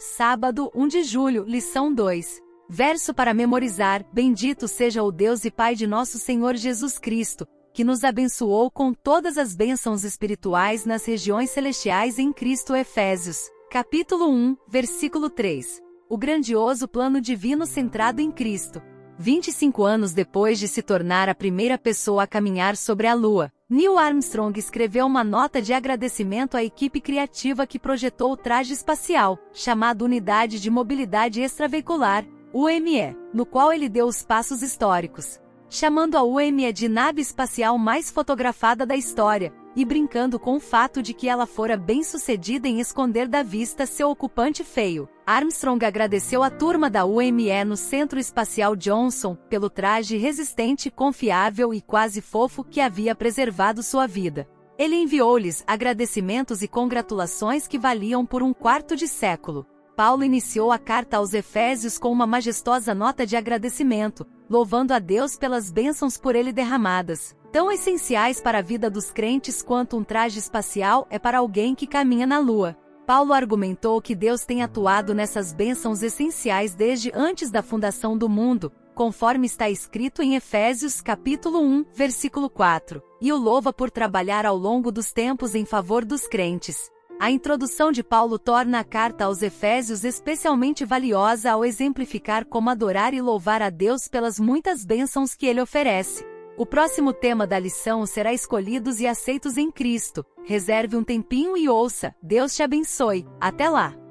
Sábado, 1 de julho, lição 2. Verso para memorizar: Bendito seja o Deus e Pai de nosso Senhor Jesus Cristo, que nos abençoou com todas as bênçãos espirituais nas regiões celestiais em Cristo Efésios. Capítulo 1, versículo 3. O grandioso plano divino centrado em Cristo. 25 anos depois de se tornar a primeira pessoa a caminhar sobre a Lua, Neil Armstrong escreveu uma nota de agradecimento à equipe criativa que projetou o traje espacial, chamado Unidade de Mobilidade Extraveicular, UME, no qual ele deu os passos históricos, chamando a UME de nave espacial mais fotografada da história, e brincando com o fato de que ela fora bem sucedida em esconder da vista seu ocupante feio. Armstrong agradeceu à turma da UME no Centro Espacial Johnson pelo traje resistente, confiável e quase fofo que havia preservado sua vida. Ele enviou-lhes agradecimentos e congratulações que valiam por um quarto de século. Paulo iniciou a carta aos Efésios com uma majestosa nota de agradecimento, louvando a Deus pelas bênçãos por ele derramadas, tão essenciais para a vida dos crentes quanto um traje espacial é para alguém que caminha na lua. Paulo argumentou que Deus tem atuado nessas bênçãos essenciais desde antes da fundação do mundo, conforme está escrito em Efésios capítulo 1, versículo 4, e o louva por trabalhar ao longo dos tempos em favor dos crentes. A introdução de Paulo torna a carta aos Efésios especialmente valiosa ao exemplificar como adorar e louvar a Deus pelas muitas bênçãos que ele oferece. O próximo tema da lição será Escolhidos e Aceitos em Cristo. Reserve um tempinho e ouça. Deus te abençoe. Até lá!